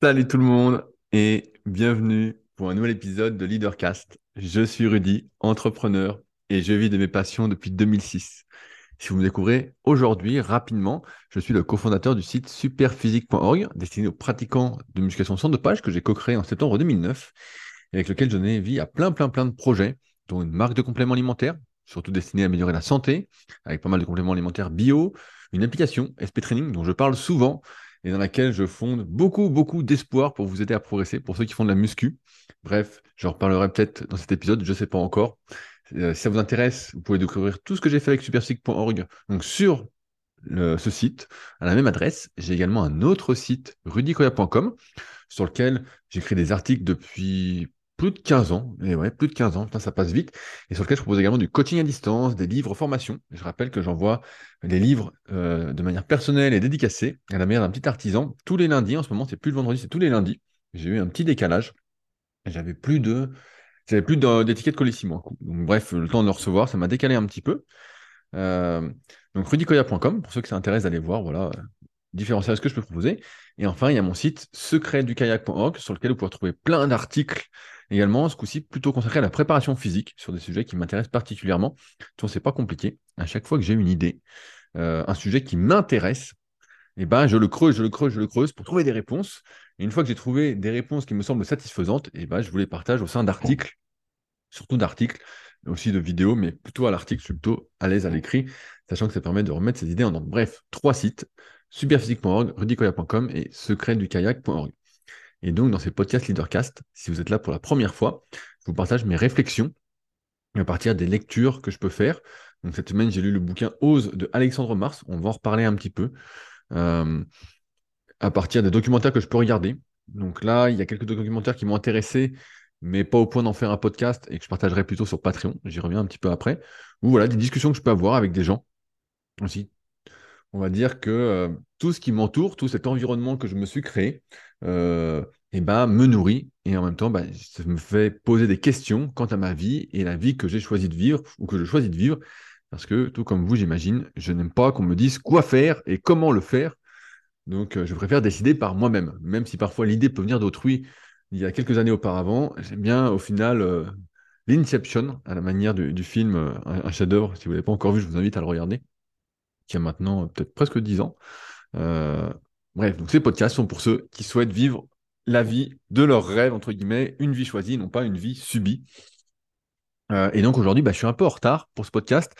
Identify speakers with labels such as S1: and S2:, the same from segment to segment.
S1: Salut tout le monde et bienvenue pour un nouvel épisode de Leadercast. Je suis Rudy, entrepreneur et je vis de mes passions depuis 2006. Si vous me découvrez aujourd'hui, rapidement, je suis le cofondateur du site superphysique.org destiné aux pratiquants de musculation sans dopage que j'ai co-créé en septembre 2009 et avec lequel je donne vie à plein plein plein de projets dont une marque de compléments alimentaires, surtout destinée à améliorer la santé, avec pas mal de compléments alimentaires bio, une application SP Training dont je parle souvent et dans laquelle je fonde beaucoup, beaucoup d'espoir pour vous aider à progresser, pour ceux qui font de la muscu. Bref, j'en reparlerai peut-être dans cet épisode, je ne sais pas encore. Euh, si ça vous intéresse, vous pouvez découvrir tout ce que j'ai fait avec superphysique.org, donc sur ce site, à la même adresse. J'ai également un autre site, rudicoya.com, sur lequel j'écris des articles depuis plus de 15 ans, et ouais, plus de 15 ans, ça passe vite, et sur lequel je propose également du coaching à distance, des livres formation. Je rappelle que j'envoie les livres euh, de manière personnelle et dédicacée, à la manière d'un petit artisan, tous les lundis. En ce moment, c'est plus le vendredi, c'est tous les lundis. J'ai eu un petit décalage. J'avais plus de, j'avais plus d'étiquette mois. Donc, bref, le temps de le recevoir, ça m'a décalé un petit peu. Euh, donc rudicoya.com, pour ceux qui s'intéressent d'aller voir, voilà, différents services que je peux proposer. Et enfin, il y a mon site secretdukayak.org sur lequel vous pouvez trouver plein d'articles Également, ce coup-ci, plutôt consacré à la préparation physique sur des sujets qui m'intéressent particulièrement. Ce c'est pas compliqué. À chaque fois que j'ai une idée, euh, un sujet qui m'intéresse, eh ben, je le creuse, je le creuse, je le creuse pour trouver des réponses. Et une fois que j'ai trouvé des réponses qui me semblent satisfaisantes, eh ben, je vous les partage au sein d'articles, surtout d'articles, aussi de vidéos, mais plutôt à l'article, plutôt à l'aise à l'écrit, sachant que ça permet de remettre ces idées en ordre. Bref, trois sites, superphysique.org, rudicoya.com et secretdukayak.org. Et donc, dans ces podcasts Leadercast, si vous êtes là pour la première fois, je vous partage mes réflexions à partir des lectures que je peux faire. Donc, cette semaine, j'ai lu le bouquin Ose de Alexandre Mars. On va en reparler un petit peu. Euh, à partir des documentaires que je peux regarder. Donc là, il y a quelques documentaires qui m'ont intéressé, mais pas au point d'en faire un podcast et que je partagerai plutôt sur Patreon. J'y reviens un petit peu après. Ou voilà, des discussions que je peux avoir avec des gens aussi. On va dire que euh, tout ce qui m'entoure, tout cet environnement que je me suis créé, euh, eh ben, me nourrit et en même temps, bah, ça me fait poser des questions quant à ma vie et la vie que j'ai choisi de vivre ou que je choisis de vivre. Parce que, tout comme vous, j'imagine, je n'aime pas qu'on me dise quoi faire et comment le faire. Donc, euh, je préfère décider par moi-même, même si parfois l'idée peut venir d'autrui. Il y a quelques années auparavant, j'aime bien au final euh, l'Inception, à la manière du, film, un, chef-d'œuvre. Si vous ne l'avez pas encore vu, je vous invite à le regarder, qui a maintenant peut-être presque 10 ans. Bref, donc ces podcasts sont pour ceux qui souhaitent vivre la vie de leur rêve, entre guillemets, une vie choisie, non pas une vie subie. Euh, et donc aujourd'hui, bah, je suis un peu en retard pour ce podcast,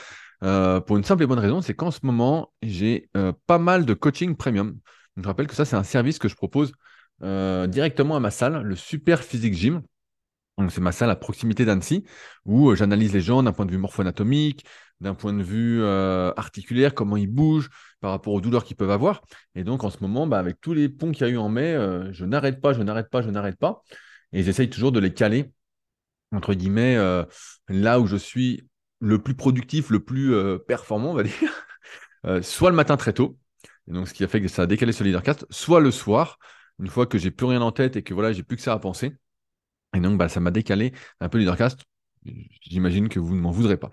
S1: euh, pour une simple et bonne raison, c'est qu'en ce moment, j'ai euh, pas mal de coaching premium. je rappelle que ça, c'est un service que je propose directement à ma salle, le Super Physique Gym. C'est ma salle à proximité d'Annecy, où j'analyse les gens d'un point de vue morpho-anatomique, d'un point de vue euh, articulaire, comment ils bougent par rapport aux douleurs qu'ils peuvent avoir. Et donc en ce moment, bah, avec tous les ponts qu'il y a eu en mai, euh, je n'arrête pas, je n'arrête pas, je n'arrête pas. Et j'essaye toujours de les caler, entre guillemets, euh, là où je suis le plus productif, le plus performant, on va dire, soit le matin très tôt, et ce qui a fait que ça a décalé ce leadercast, soit le soir, une fois que j'ai plus rien en tête et que voilà, j'ai plus que ça à penser. Et donc bah, ça m'a décalé un peu le leadercast. J'imagine que vous ne m'en voudrez pas.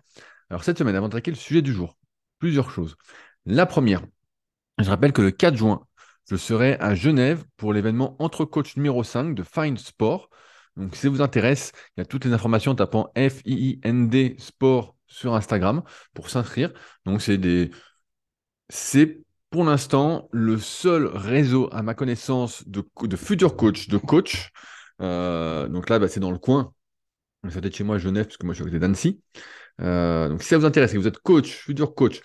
S1: Alors cette semaine, avant de traquer le sujet du jour, plusieurs choses. La première, je rappelle que le 4 juin, je serai à Genève pour l'événement Entre Coach numéro 5 de Find Sport. Donc si ça vous intéresse, il y a toutes les informations en tapant F-I-I-N-D Sport sur Instagram pour s'inscrire. Donc c'est pour l'instant le seul réseau à ma connaissance de, de futurs coachs, de coachs. Euh, donc là, bah, c'est dans le coin. Ça doit être chez moi à Genève, parce que moi je suis à côté d'Annecy. Euh, donc si ça vous intéresse, que vous êtes coach, futur coach,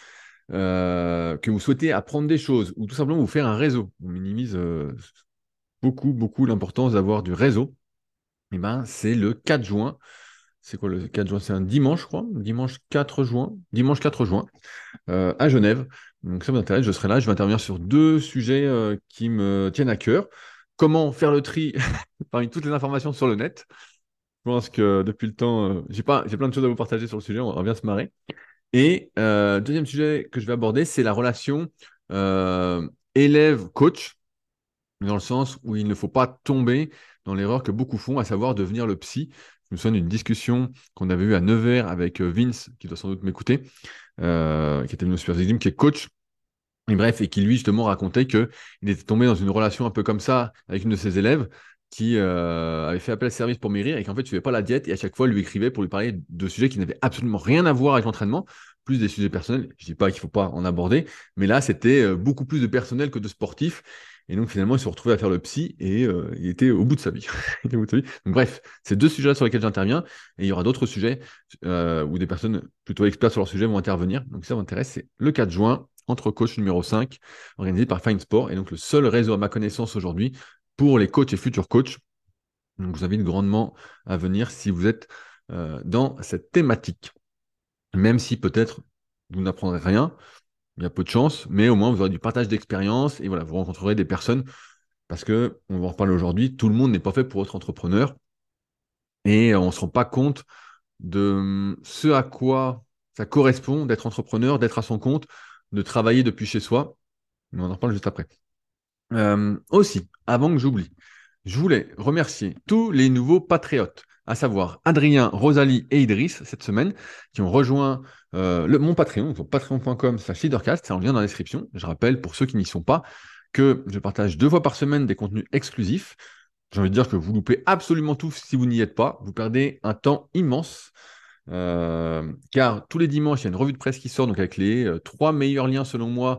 S1: euh, que vous souhaitez apprendre des choses ou tout simplement vous faire un réseau, on minimise euh, beaucoup, beaucoup l'importance d'avoir du réseau, et eh ben, c'est le 4 juin. C'est quoi le 4 juin? C'est un dimanche, je crois. Dimanche 4 juin. Dimanche 4 juin à Genève. Donc ça vous intéresse, je serai là. Je vais intervenir sur deux sujets qui me tiennent à cœur. Comment faire le tri parmi toutes les informations sur le net je pense que depuis le temps, euh, j'ai pas, j'ai plein de choses à vous partager sur le sujet, on va bien se marrer. Et euh, deuxième sujet que je vais aborder, c'est la relation euh, élève-coach, dans le sens où il ne faut pas tomber dans l'erreur que beaucoup font, à savoir devenir le psy. Je me souviens d'une discussion qu'on avait eue à Nevers avec Vince, qui doit sans doute m'écouter, qui était une super qui est coach. Et bref, et qui lui justement racontait qu'il était tombé dans une relation un peu comme ça avec une de ses élèves qui euh, avait fait appel à service pour maigrir et qu'en fait, ne pas la diète et à chaque fois, lui écrivait pour lui parler de sujets qui n'avaient absolument rien à voir avec l'entraînement, plus des sujets personnels. Je dis pas qu'il faut pas en aborder, mais là, c'était euh, beaucoup plus de personnel que de sportif. Et donc, finalement, il se retrouvait à faire le psy et euh, il était au bout de sa vie. Bref, c'est deux sujets sur lesquels j'interviens. Et il y aura d'autres sujets où des personnes plutôt expertes sur leur sujet vont intervenir. Donc, ça m'intéresse, c'est le 4 juin, entre coach numéro 5, organisé par Fine Sport. Et donc, le seul réseau à ma connaissance aujourd'hui pour les coachs et futurs coachs. Donc, je vous invite grandement à venir si vous êtes euh, dans cette thématique. Même si peut-être vous n'apprendrez rien, il y a peu de chance, mais au moins vous aurez du partage d'expérience et voilà, vous rencontrerez des personnes parce que, on va en reparler aujourd'hui, tout le monde n'est pas fait pour être entrepreneur et on ne se rend pas compte de hum, ce à quoi ça correspond d'être entrepreneur, d'être à son compte, de travailler depuis chez soi. Mais on en reparle juste après. Euh, aussi, avant que j'oublie, je voulais remercier tous les nouveaux patriotes, à savoir Adrien, Rosalie et Idriss, cette semaine, qui ont rejoint euh, mon Patreon, patreon.com slash leadercast, c'est en lien dans la description. Je rappelle, pour ceux qui n'y sont pas, que je partage deux fois par semaine des contenus exclusifs. J'ai envie de dire que vous loupez absolument tout si vous n'y êtes pas. Vous perdez un temps immense. Euh, car tous les dimanches, il y a une revue de presse qui sort, donc avec les trois meilleurs liens selon moi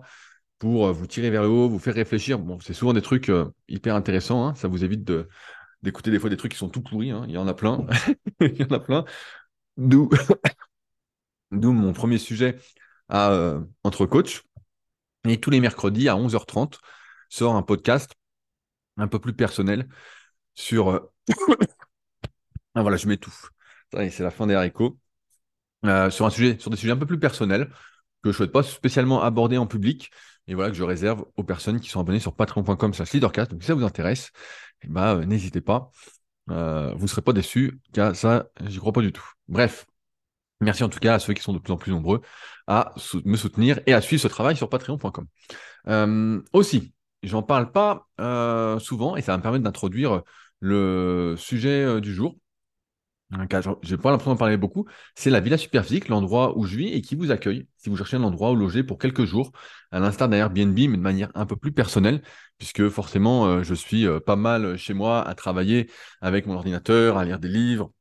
S1: pour euh, vous tirer vers le haut, vous faire réfléchir. C'est souvent des trucs euh, hyper intéressants. Hein. Ça vous évite d'écouter des fois des trucs qui sont tout pourris. Hein. Il y en a plein. Il y en a plein. D'où, mon premier sujet euh, Entre Coach. Et tous les mercredis à 11h30 sort un podcast un peu plus personnel sur. ah voilà, je m'étouffe. C'est la fin des haricots. sur sur des sujets un peu plus personnels que je ne souhaite pas spécialement aborder en public, et voilà que je réserve aux personnes qui sont abonnées sur patreon.com slash leadercast. Donc si ça vous intéresse, eh ben, euh, n'hésitez pas. Euh, vous ne serez pas déçus, car ça, j'y crois pas du tout. Bref, merci en tout cas à ceux qui sont de plus en plus nombreux à me soutenir et à suivre ce travail sur patreon.com. Euh, aussi, j'en parle pas souvent et ça va me permettre d'introduire le sujet du jour j'ai pas l'impression d'en parler beaucoup, c'est la Villa Superphysique, l'endroit où je vis et qui vous accueille si vous cherchez un endroit où loger pour quelques jours, à l'instar d'un Airbnb, mais de manière un peu plus personnelle, puisque forcément, euh, je suis euh, pas mal chez moi à travailler avec mon ordinateur, à lire des livres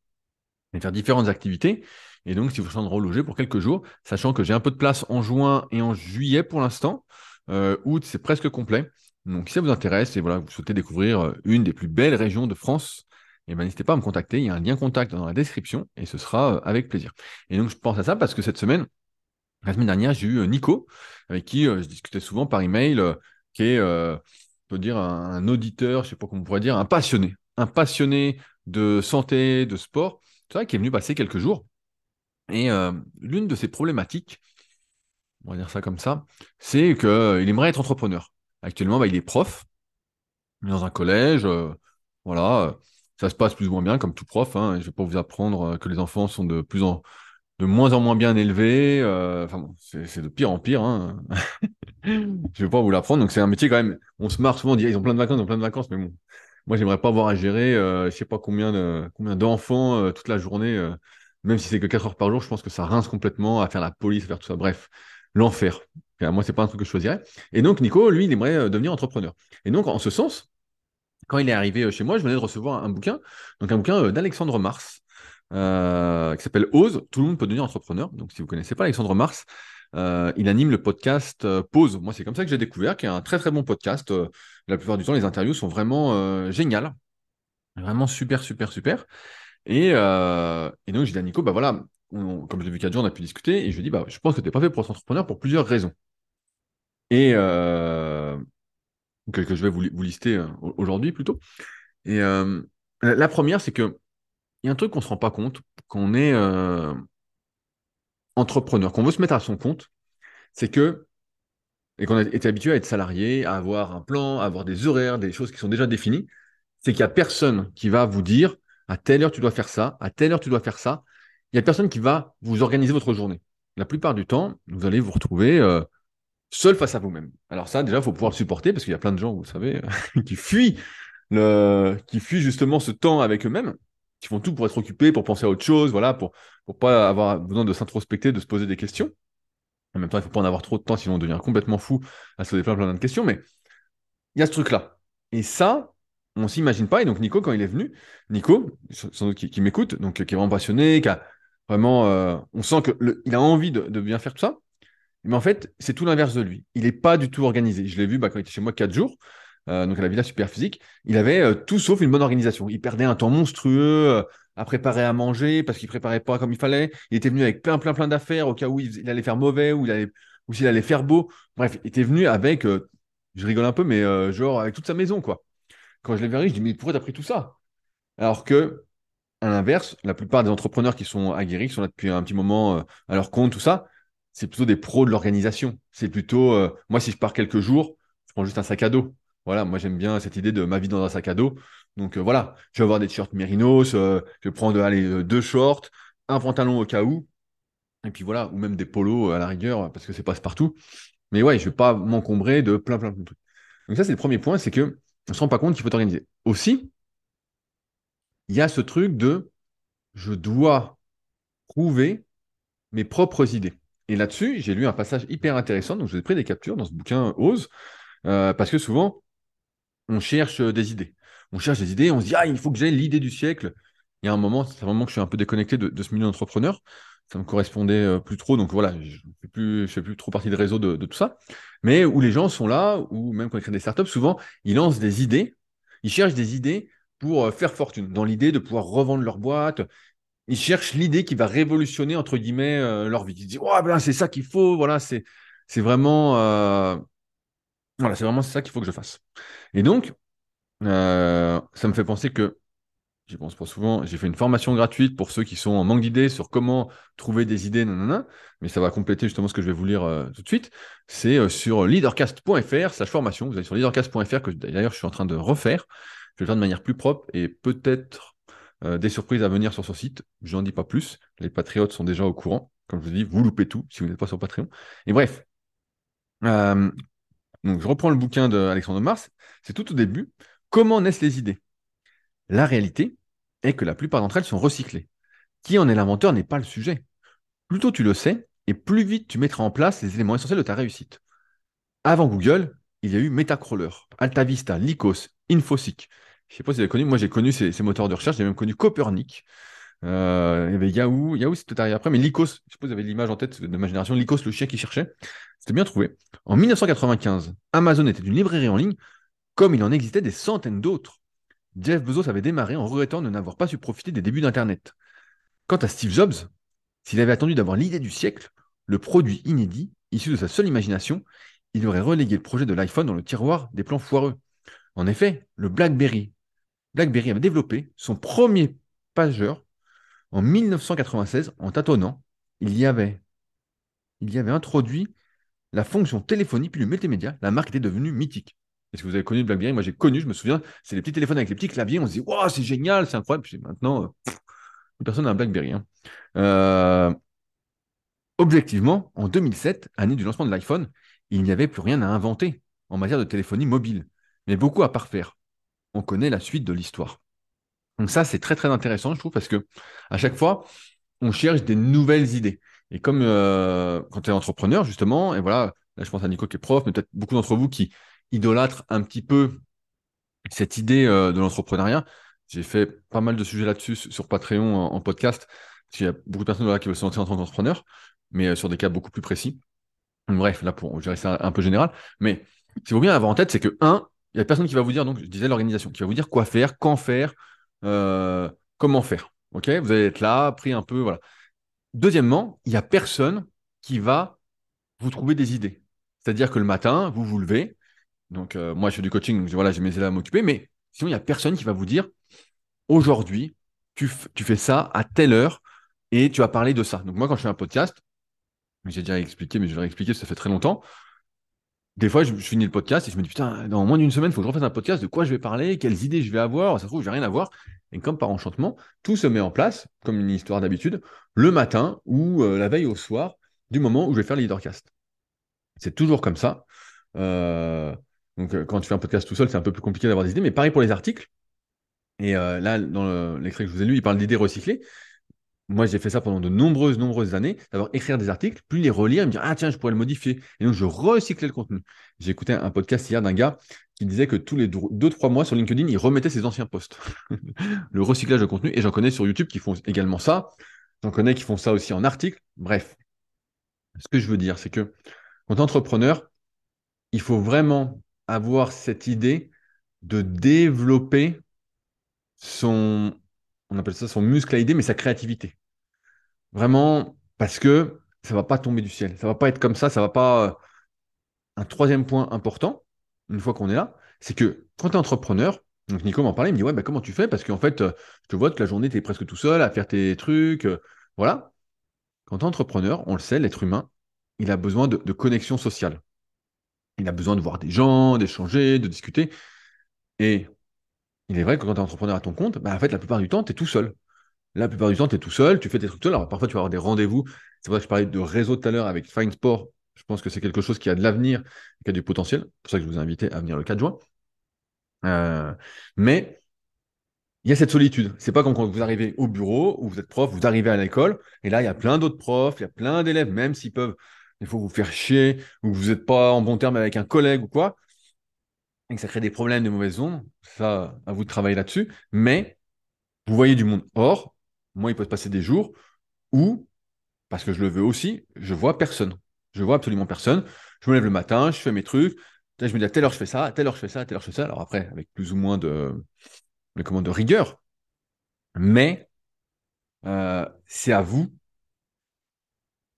S1: et faire différentes activités. Et donc, si vous cherchez un endroit où loger pour quelques jours, sachant que j'ai un peu de place en juin et en juillet pour l'instant, euh, août, c'est presque complet. Donc, si ça vous intéresse et voilà, vous souhaitez découvrir une des plus belles régions de France, eh ben, n'hésitez pas à me contacter. Il y a un lien contact dans la description et ce sera euh, avec plaisir. Et donc, je pense à ça parce que cette semaine, la semaine dernière, j'ai eu euh, Nico, avec qui euh, je discutais souvent par email, qui est, on peut dire, un, auditeur, je ne sais pas comment on pourrait dire, un passionné, un passionné de santé, de sport, c'est vrai, qui est venu passer quelques jours. Et l'une de ses problématiques, on va dire ça comme ça, c'est qu'il aimerait être entrepreneur. Actuellement, bah, il est prof dans un collège, voilà ça se passe plus ou moins bien, comme tout prof. Hein, je ne vais pas vous apprendre euh, que les enfants sont de plus en de moins en moins bien élevés. Euh, enfin, c'est de pire en pire. Hein. je ne vais pas vous l'apprendre. Donc, c'est un métier quand même. On se marre souvent, on dit ils ont plein de vacances, ils ont plein de vacances, mais bon. Moi, j'aimerais pas avoir à gérer, euh, je sais pas combien de combien d'enfants euh, toute la journée, même si c'est que 4 heures par jour, je pense que ça rince complètement à faire la police, à faire tout ça. Bref, l'enfer. Moi, c'est pas un truc que je choisirais. Et donc, Nico, lui, il aimerait devenir entrepreneur. Et donc, en ce sens, quand il est arrivé euh, chez moi, je venais de recevoir un bouquin, donc un bouquin euh, d'Alexandre Mars, euh, qui s'appelle Ose, tout le monde peut devenir entrepreneur. Donc si vous ne connaissez pas Alexandre Mars, il anime le podcast Pause. Moi, c'est comme ça que j'ai découvert, qui est un très très bon podcast. la plupart du temps, les interviews sont vraiment géniales, vraiment super super super. Et, donc j'ai dit à Nico, bah voilà, comme je l'ai vu quatre jours, on a pu discuter, et je lui ai dit, bah, je pense que tu n'es pas fait pour être entrepreneur pour plusieurs raisons. Et, que, je vais vous, lister euh, aujourd'hui plutôt. Et euh, la première, c'est que il y a un truc qu'on ne se rend pas compte quand on est euh, entrepreneur, qu'on veut se mettre à son compte, c'est que, et qu'on été habitué à être salarié, à avoir un plan, à avoir des horaires, des choses qui sont déjà définies, c'est qu'il n'y a personne qui va vous dire à telle heure tu dois faire ça, à telle heure tu dois faire ça. Il n'y a personne qui va vous organiser votre journée. La plupart du temps, vous allez vous retrouver seul face à vous-même. Alors ça, déjà, il faut pouvoir le supporter parce qu'il y a plein de gens, vous savez, qui fuient le, qui fuient justement ce temps avec eux-mêmes, qui font tout pour être occupés, pour penser à autre chose, voilà, pour pour pas avoir besoin de s'introspecter, de se poser des questions. En même temps, il faut pas en avoir trop de temps, sinon on devient complètement fou à se poser plein, plein de questions. Mais il y a ce truc-là. Et ça, on ne s'imagine pas. Et donc, Nico, quand il est venu, Nico, sans doute qui, m'écoute, donc qui est vraiment passionné, qui a vraiment. Euh, on sent qu'il a envie de, bien faire tout ça. Mais en fait, c'est tout l'inverse de lui. Il n'est pas du tout organisé. Je l'ai vu bah, quand il était chez moi quatre jours, euh, donc à la Villa Super Physique. Il avait euh, tout sauf une bonne organisation. Il perdait un temps monstrueux à préparer à manger parce qu'il préparait pas comme il fallait. Il était venu avec plein, plein, plein d'affaires au cas où il, allait faire mauvais ou s'il allait faire beau. Bref, il était venu avec, je rigole un peu, mais genre avec toute sa maison, quoi. Quand je l'ai vu je dis, mais pourquoi t'as pris tout ça? Alors que, à l'inverse, la plupart des entrepreneurs qui sont aguerris, qui sont là depuis un petit moment euh, à leur compte, tout ça, c'est plutôt des pros de l'organisation. C'est plutôt, euh, moi, si je pars quelques jours, je prends juste un sac à dos. Voilà, moi, j'aime bien cette idée de ma vie dans un sac à dos. Donc euh, voilà, je vais avoir des t-shirts mérinos, je vais prendre allez, deux shorts, un pantalon au cas où, et puis voilà, ou même des polos à la rigueur, parce que c'est passe partout. Mais ouais, je ne vais pas m'encombrer de plein, plein, plein de trucs. Donc ça, c'est le premier point, c'est que on ne se rend pas compte qu'il faut organiser. Aussi, il y a ce truc de je dois trouver mes propres idées. Et là-dessus, j'ai lu un passage hyper intéressant, donc je vous ai pris des captures dans ce bouquin Ose, euh, parce que souvent, on cherche des idées. On cherche des idées, on se dit, ah, il faut que j'ai l'idée du siècle. Il y a un moment, c'est vraiment que je suis un peu déconnecté de, ce milieu d'entrepreneur. Ça me correspondait euh, plus trop, donc voilà, je ne fais, plus, trop partie de réseau de, tout ça mais où les gens sont là, ou même quand ils créent des startups, souvent, ils lancent des idées, ils cherchent des idées pour euh, faire fortune, dans l'idée de pouvoir revendre leur boîte. Ils cherchent l'idée qui va révolutionner, entre guillemets, euh, leur vie. Ils disent, oh, ben, c'est ça qu'il faut, voilà, c'est, vraiment, euh, c'est vraiment ça qu'il faut que je fasse. Et donc, ça me fait penser que j'y pense pas souvent. J'ai fait une formation gratuite pour ceux qui sont en manque d'idées sur comment trouver des idées, nanana, mais ça va compléter justement ce que je vais vous lire euh, tout de suite. C'est euh, sur leadercast.fr, slash formation. Vous allez sur leadercast.fr, que d'ailleurs je suis en train de refaire. Je vais le faire de manière plus propre et peut-être euh, des surprises à venir sur son site. Je n'en dis pas plus. Les patriotes sont déjà au courant. Comme je vous dis, vous loupez tout si vous n'êtes pas sur Patreon. Et bref. donc je reprends le bouquin d'Alexandre Mars. C'est tout au début. Comment naissent les idées? La réalité, est que la plupart d'entre elles sont recyclées. Qui en est l'inventeur n'est pas le sujet. Plus tôt tu le sais, et plus vite tu mettras en place les éléments essentiels de ta réussite. Avant Google, il y a eu Metacrawler, AltaVista, Lycos, Infoseek. Je sais pas si vous avez connu, moi j'ai connu ces, moteurs de recherche, j'ai même connu Copernic. Euh, il y avait Yahoo, Yahoo c'était arrivé après, mais Lycos, je si vous avez l'image en tête de ma génération, Lycos, le chien qui cherchait, c'était bien trouvé. En 1995, Amazon était une librairie en ligne, comme il en existait des centaines d'autres. Jeff Bezos avait démarré en regrettant de n'avoir pas su profiter des débuts d'Internet. Quant à Steve Jobs, s'il avait attendu d'avoir l'idée du siècle, le produit inédit, issu de sa seule imagination, il aurait relégué le projet de l'iPhone dans le tiroir des plans foireux. En effet, le BlackBerry. BlackBerry avait développé son premier pageur en 1996 en tâtonnant. Il y avait, il y avait introduit la fonction téléphonie puis le multimédia. La marque était devenue mythique. Est-ce que vous avez connu BlackBerry? Moi, j'ai connu, je me souviens, c'est les petits téléphones avec les petits claviers. On se dit, waouh, c'est génial, c'est incroyable. Maintenant, euh, personne n'a un BlackBerry. Hein. Euh, objectivement, en 2007, année du lancement de l'iPhone, il n'y avait plus rien à inventer en matière de téléphonie mobile, mais beaucoup à parfaire. On connaît la suite de l'histoire. Donc ça, c'est très très intéressant, je trouve, parce que à chaque fois, on cherche des nouvelles idées. Et comme euh, quand tu es entrepreneur, justement, et voilà, là je pense à Nico qui est prof, mais peut-être beaucoup d'entre vous qui idolâtre un petit peu cette idée euh, de l'entrepreneuriat. J'ai fait pas mal de sujets là-dessus sur Patreon en, podcast, parce qu'il y a beaucoup de personnes qui veulent se lancer en tant qu'entrepreneur, mais euh, sur des cas beaucoup plus précis. Bref, là, pour, je ça un peu général. Mais ce qu'il faut bien avoir en tête, c'est que, un, il y a personne qui va vous dire, donc je disais l'organisation, qui va vous dire quoi faire, quand faire, euh, comment faire. Vous allez être là, pris un peu, voilà. Deuxièmement, il n'y a personne qui va vous trouver des idées. C'est-à-dire que le matin, vous vous levez, donc, euh, moi, je fais du coaching, donc voilà, j'ai mes élèves à m'occuper, mais sinon, il n'y a personne qui va vous dire aujourd'hui, tu, fais ça à telle heure et tu vas parler de ça. Donc, moi, quand je fais un podcast, j'ai déjà expliqué, mais je vais réexpliquer, ça fait très longtemps. Des fois, je, finis le podcast et je me dis, putain, dans moins d'une semaine, il faut que je refasse un podcast. De quoi je vais parler? Quelles idées je vais avoir? Ça se trouve, je vais rien avoir. Et comme par enchantement, tout se met en place, comme une histoire d'habitude, le matin ou euh, la veille au soir du moment où je vais faire le leadercast. C'est toujours comme ça. Euh, donc, euh, quand tu fais un podcast tout seul, c'est un peu plus compliqué d'avoir des idées. Mais pareil pour les articles. Et là, dans l'extrait que je vous ai lu, il parle d'idées recyclées. Moi, j'ai fait ça pendant de nombreuses, nombreuses années, d'avoir écrire des articles, puis les relire et me dire, ah tiens, je pourrais le modifier. Et donc, je recyclais le contenu. J'ai écouté un podcast hier d'un gars qui disait que tous les deux, trois mois sur LinkedIn, il remettait ses anciens posts. le recyclage de contenu. Et j'en connais sur YouTube qui font également ça. J'en connais qui font ça aussi en article. Bref. Ce que je veux dire, c'est que quand entrepreneur, il faut vraiment avoir cette idée de développer son, on appelle ça son muscle à idée, mais sa créativité. Vraiment, parce que ça va pas tomber du ciel. Ça va pas être comme ça. Ça va pas. Euh, un troisième point important, une fois qu'on est là, c'est que quand tu es entrepreneur, donc Nico m'en parlait, il me dit Ouais, bah, comment tu fais? Parce qu'en fait, je te vois que la journée, tu es presque tout seul à faire tes trucs. Euh, voilà. Quand tu es entrepreneur, on le sait, l'être humain, il a besoin de, connexion sociale. Il a besoin de voir des gens, d'échanger, de discuter. Et il est vrai que quand tu es entrepreneur à ton compte, bah, en fait, la plupart du temps, tu es tout seul. La plupart du temps, tu es tout seul, tu fais tes trucs seul. Alors parfois, tu vas avoir des rendez-vous. C'est pour ça que je parlais de réseau tout à l'heure avec Fine Sport. Je pense que c'est quelque chose qui a de l'avenir, qui a du potentiel. C'est pour ça que je vous ai invité à venir le 4 juin. Euh, mais il y a cette solitude. C'est pas comme quand vous arrivez au bureau ou vous êtes prof, vous arrivez à l'école, et là, il y a plein d'autres profs, il y a plein d'élèves, même s'ils peuvent il faut vous faire chier, ou vous n'êtes pas en bon terme avec un collègue ou quoi, et que ça crée des problèmes, des mauvaises ondes. Ça, à vous de travailler là-dessus. Mais vous voyez du monde. Or, moi, il peut se passer des jours où, parce que je le veux aussi, je vois personne. Je vois absolument personne. Je me lève le matin, je fais mes trucs. je me dis à telle heure je fais ça, à telle heure je fais ça, à telle heure je fais ça. Alors après, avec plus ou moins de, de rigueur. Mais euh, c'est à vous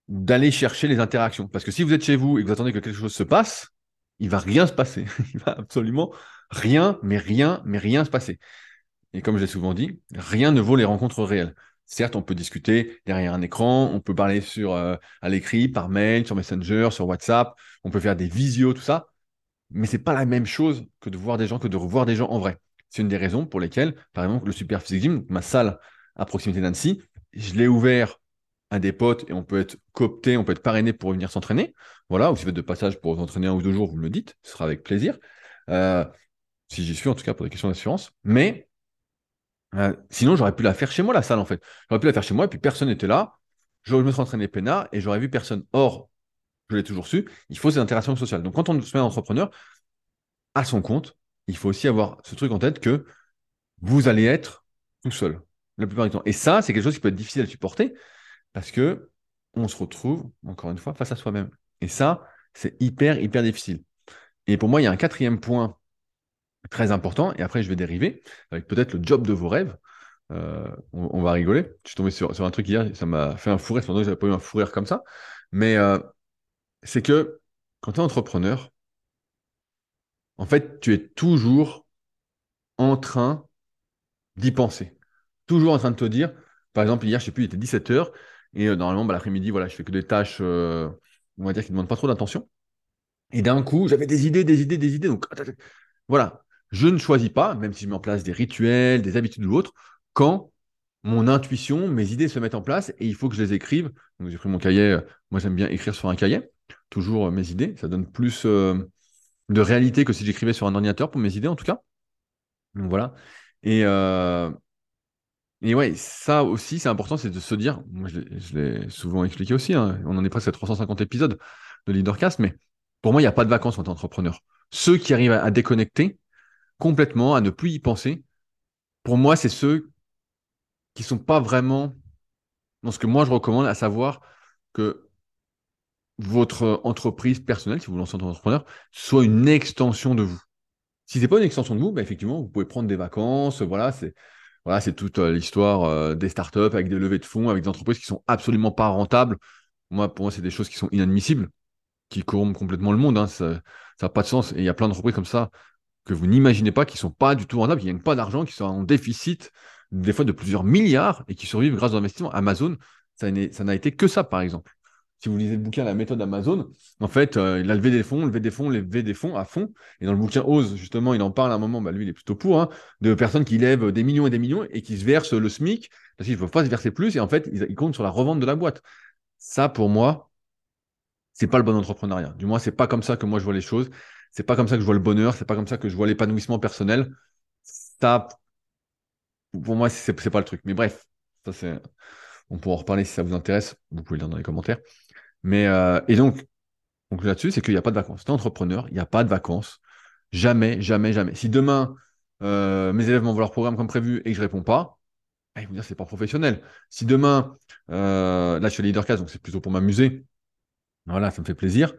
S1: d'aller chercher les interactions. Parce que si vous êtes chez vous et que vous attendez que quelque chose se passe, il va rien se passer. il va absolument rien, mais rien, mais rien se passer. Et comme je l'ai souvent dit, rien ne vaut les rencontres réelles. Certes, on peut discuter derrière un écran, on peut parler sur, euh, à l'écrit, par mail, sur Messenger, sur WhatsApp, on peut faire des visios, tout ça, mais c'est pas la même chose que de voir des gens, que de revoir des gens en vrai. C'est une des raisons pour lesquelles, par exemple, le Super Physique Gym, ma salle à proximité d'Annecy, je l'ai ouvert à des potes et on peut être coopté, on peut être parrainé pour venir s'entraîner. Voilà, ou si vous êtes de passage pour vous entraîner un ou deux jours, vous me le dites, ce sera avec plaisir. Euh, si j'y suis, en tout cas, pour des questions d'assurance. Mais euh, sinon, j'aurais pu la faire chez moi, la salle, en fait. J'aurais pu la faire chez moi et puis personne n'était là. Je me serais entraîné peinard et j'aurais vu personne. Or, je l'ai toujours su, il faut ces interactions sociales. Donc, quand on se met entrepreneur à son compte, il faut aussi avoir ce truc en tête que vous allez être tout seul la plupart du temps. Et ça, c'est quelque chose qui peut être difficile à supporter parce que on se retrouve, encore une fois, face à soi-même. Et ça, c'est hyper, hyper difficile. Et pour moi, il y a un quatrième point très important, et après je vais dériver, avec peut-être le job de vos rêves. Euh, on, va rigoler. Je suis tombé sur, un truc hier, ça m'a fait un fou rire, que j'avais pas eu un fou comme ça. Mais euh, c'est que quand tu es entrepreneur, en fait, tu es toujours en train d'y penser. Toujours en train de te dire, par exemple, hier, je sais plus, il était 17h, et euh, normalement, bah, l'après-midi, voilà, je fais que des tâches, on va dire, qui ne demandent pas trop d'attention. Et d'un coup, j'avais des idées, des idées, des idées. Donc, voilà, je ne choisis pas, même si je mets en place des rituels, des habitudes ou autres, quand mon intuition, mes idées se mettent en place et il faut que je les écrive. Donc, j'ai pris mon cahier. Euh, moi, j'aime bien écrire sur un cahier, toujours mes idées. Ça donne plus de réalité que si j'écrivais sur un ordinateur pour mes idées, en tout cas. Donc, voilà. Et, et ouais, ça aussi, c'est important, c'est de se dire, moi je l'ai souvent expliqué aussi, hein, on en est presque à 350 épisodes de Leadercast, mais pour moi, il n'y a pas de vacances en tant qu'entrepreneur. Ceux qui arrivent à, déconnecter complètement, à ne plus y penser, pour moi, c'est ceux qui sont pas vraiment dans ce que moi je recommande, à savoir que votre entreprise personnelle, si vous lancez en tant qu'entrepreneur, soit une extension de vous. Si ce n'est pas une extension de vous, bah, effectivement, vous pouvez prendre des vacances, voilà, c'est toute euh, l'histoire euh, des startups avec des levées de fonds, avec des entreprises qui sont absolument pas rentables. Moi, pour moi, c'est des choses qui sont inadmissibles, qui corrompent complètement le monde. Hein. Ça n'a pas de sens. Et il y a plein d'entreprises comme ça que vous n'imaginez pas, qui sont pas du tout rentables, qui gagnent pas d'argent, qui sont en déficit, des fois de plusieurs milliards, et qui survivent grâce aux investissements. Amazon, ça n'a été que ça, par exemple si vous lisez le bouquin La méthode Amazon, en fait, euh, il a levé des fonds, levé des fonds, levé des fonds à fond. Et dans le bouquin Ose, justement, il en parle à un moment, bah, lui, il est plutôt pour, hein, de personnes qui lèvent des millions et des millions et qui se versent le SMIC parce qu'ils ne peuvent pas se verser plus. Et en fait, ils, comptent sur la revente de la boîte. Ça, pour moi, c'est pas le bon entrepreneuriat. Du moins, c'est pas comme ça que moi je vois les choses. C'est pas comme ça que je vois le bonheur. C'est pas comme ça que je vois l'épanouissement personnel. Ça, pour moi, c'est pas le truc. Mais bref, ça c'est On pourra en reparler si ça vous intéresse. Vous pouvez le dire dans les commentaires. Mais, euh, et donc, donc là-dessus, c'est qu'il n'y a pas de vacances. T'es entrepreneur, il n'y a pas de vacances. Jamais, jamais, jamais. Si demain, euh, mes élèves m'envoient leur programme comme prévu et que je réponds pas, bah, ils vont dire c'est pas professionnel. Si demain, euh, là je suis leader case, donc c'est plutôt pour m'amuser. Voilà, ça me fait plaisir.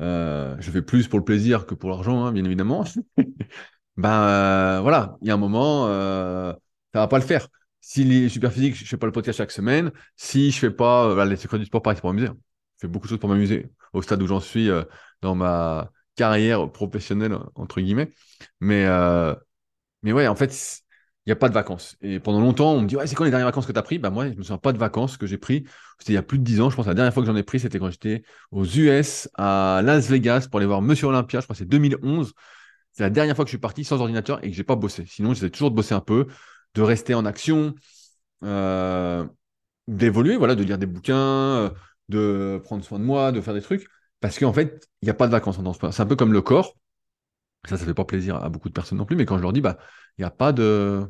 S1: Euh, je fais plus pour le plaisir que pour l'argent, hein, bien évidemment. ben voilà, il y a un moment, euh, ça va pas le faire. Si les super physiques, je fais pas le podcast chaque semaine. Si je fais pas les secrets du sport, pareil, c'est pour m'amuser. Je fais beaucoup de choses pour m'amuser. Au stade où j'en suis dans ma carrière professionnelle entre guillemets. Mais mais ouais, en fait, il n'y a pas de vacances. Et pendant longtemps, on me dit, ouais, c'est quand les dernières vacances que tu as pris? Bah, moi, je me souviens pas de vacances que j'ai pris. C'était il y a plus de 10 ans. Je pense la dernière fois que j'en ai pris, c'était quand j'étais aux US, à Las Vegas, pour aller voir Monsieur Olympia. Je crois que c'est 2011. C'est la dernière fois que je suis parti sans ordinateur et que j'ai pas bossé. Sinon, j'essaie toujours de bosser un peu, de rester en action, euh, d'évoluer, voilà, de lire des bouquins, euh, de prendre soin de moi, de faire des trucs. Parce qu'en fait, il n'y a pas de vacances en C'est un peu comme le corps. Ça, ça fait pas plaisir à beaucoup de personnes non plus, mais quand je leur dis, bah, il n'y a pas de,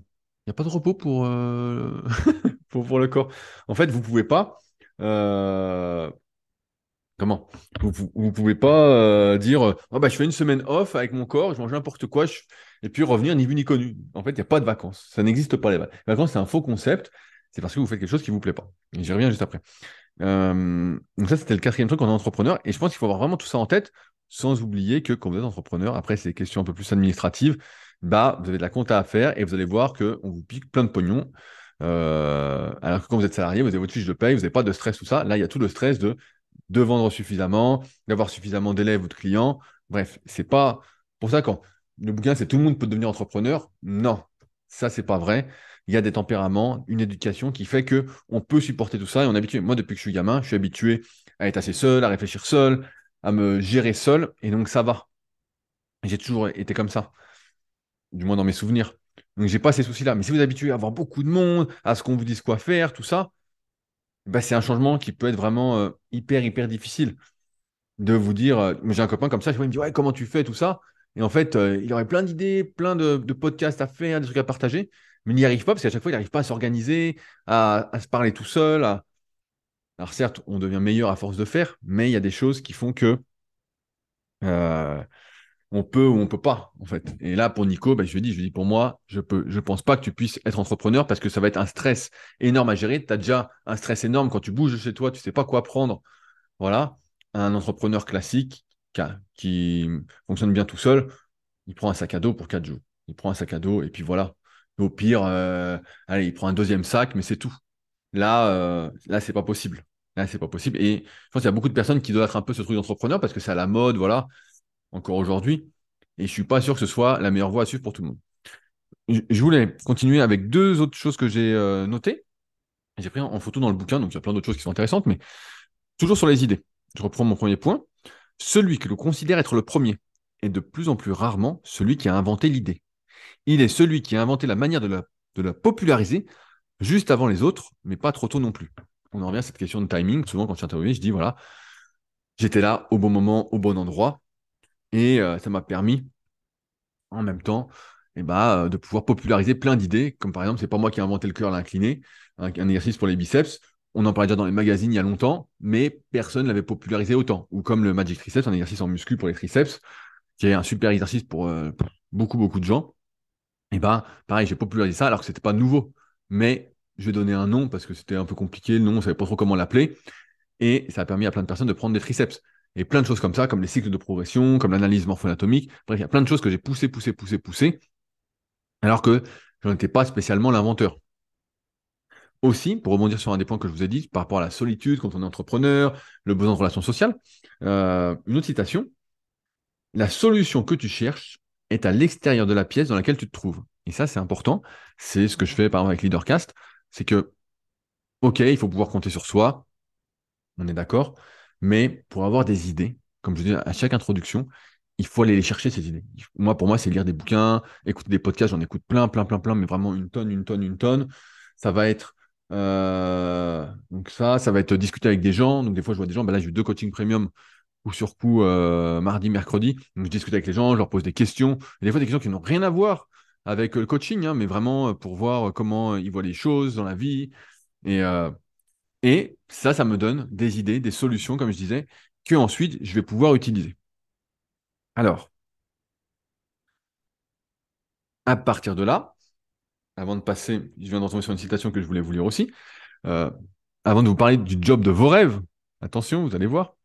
S1: a pas de repos pour, euh, pour, pour, le corps. En fait, vous pouvez pas, euh, comment? Vous, pouvez pas euh, dire, oh, bah, je fais une semaine off avec mon corps, je mange n'importe quoi, et puis revenir ni vu ni connu. En fait, il n'y a pas de vacances. Ça n'existe pas les vacances. c'est un faux concept. C'est parce que vous faites quelque chose qui vous plaît pas. J'y reviens juste après. donc ça, c'était le quatrième truc est entrepreneur. Et je pense qu'il faut avoir vraiment tout ça en tête sans oublier que quand vous êtes entrepreneur, après, c'est des questions un peu plus administratives, bah, vous avez de la compta à faire et vous allez voir qu'on vous pique plein de pognon. Euh, alors que quand vous êtes salarié, vous avez votre fiche de paye, vous n'avez pas de stress, tout ça. Là, il y a tout le stress de, de vendre suffisamment, d'avoir suffisamment d'élèves ou de clients. Bref, c'est pas pour ça quand le bouquin, c'est tout le monde peut devenir entrepreneur. Non, ça, c'est pas vrai. Il y a des tempéraments, une éducation qui fait que on peut supporter tout ça et on est habitué. Moi, depuis que je suis gamin, je suis habitué à être assez seul, à réfléchir seul, à me gérer seul, et donc ça va. J'ai toujours été comme ça, du moins dans mes souvenirs. Donc j'ai pas ces soucis-là. Mais si vous êtes habitué à avoir beaucoup de monde, à ce qu'on vous dise quoi faire, tout ça, bah, c'est un changement qui peut être vraiment euh, hyper, hyper difficile. De vous dire, euh, j'ai un copain comme ça, il me dit, ouais, comment tu fais, tout ça. Et en fait, euh, il aurait plein d'idées, plein de, podcasts à faire, des trucs à partager, mais il n'y arrive pas parce qu'à chaque fois, il n'arrive pas à s'organiser, à, à, se parler tout seul, à, alors certes, on devient meilleur à force de faire, mais il y a des choses qui font que euh, on peut ou on peut pas, en fait. Et là, pour Nico, ben, je lui dis, je lui dis, pour moi, je peux, je pense pas que tu puisses être entrepreneur parce que ça va être un stress énorme à gérer. Tu as déjà un stress énorme quand tu bouges chez toi, tu sais pas quoi prendre. Voilà. Un entrepreneur classique qui, fonctionne bien tout seul, il prend un sac à dos pour quatre jours. Il prend un sac à dos et puis voilà. au pire, euh, allez, il prend un deuxième sac, mais c'est tout. Là, euh, là, c'est pas possible. Là, c'est pas possible. Et je pense qu'il y a beaucoup de personnes qui doivent être un peu ce truc d'entrepreneur parce que c'est à la mode, voilà, encore aujourd'hui. Et je suis pas sûr que ce soit la meilleure voie à suivre pour tout le monde. Je voulais continuer avec deux autres choses que j'ai euh, notées. J'ai pris en photo dans le bouquin, donc il y a plein d'autres choses qui sont intéressantes, mais toujours sur les idées. Je reprends mon premier point. Celui que l'on considère être le premier est de plus en plus rarement celui qui a inventé l'idée. Il est celui qui a inventé la manière de la, de la populariser juste avant les autres, mais pas trop tôt non plus. On en revient à cette question de timing. Souvent, quand je suis interviewé, je dis voilà, j'étais là au bon moment, au bon endroit, et euh, ça m'a permis, en même temps, eh ben, euh, de pouvoir populariser plein d'idées, comme par exemple, c'est pas moi qui ai inventé le cœur incliné, un, un exercice pour les biceps. On en parlait déjà dans les magazines il y a longtemps, mais personne ne l'avait popularisé autant. Ou comme le Magic Triceps, un exercice en muscu pour les triceps, qui est un super exercice pour euh, beaucoup, beaucoup de gens. Et eh ben, pareil, j'ai popularisé ça alors que c'était pas nouveau mais je vais donner un nom parce que c'était un peu compliqué, le nom, on ne savait pas trop comment l'appeler. Et ça a permis à plein de personnes de prendre des triceps. Et plein de choses comme ça, comme les cycles de progression, comme l'analyse morpho-anatomique. Bref, il y a plein de choses que j'ai poussé, poussé, poussé, poussé, alors que je n'étais pas spécialement l'inventeur. Aussi, pour rebondir sur un des points que je vous ai dit, par rapport à la solitude quand on est entrepreneur, le besoin de relations sociales, euh, une autre citation, la solution que tu cherches est à l'extérieur de la pièce dans laquelle tu te trouves. Et ça, c'est important. C'est ce que je fais par exemple avec Leadercast. C'est que, OK, il faut pouvoir compter sur soi. On est d'accord. Mais pour avoir des idées, comme je dis à chaque introduction, il faut aller les chercher, ces idées. Moi, pour moi, c'est lire des bouquins, écouter des podcasts. J'en écoute plein, plein, plein, plein, mais vraiment une tonne, une tonne, une tonne. Ça va être. Euh, donc ça, ça va être discuter avec des gens. Donc des fois, je vois des gens, ben là, j'ai eu deux coachings premium ou sur coup euh, mardi, mercredi. Donc je discute avec les gens, je leur pose des questions. Et des fois, des questions qui n'ont rien à voir avec le coaching, hein, mais vraiment pour voir comment ils voient les choses dans la vie. Et, ça, ça me donne des idées, des solutions, comme je disais, que ensuite je vais pouvoir utiliser. Alors, à partir de là, avant de passer, je viens d'entendre sur une citation que je voulais vous lire aussi. Avant de vous parler du job de vos rêves, attention, vous allez voir.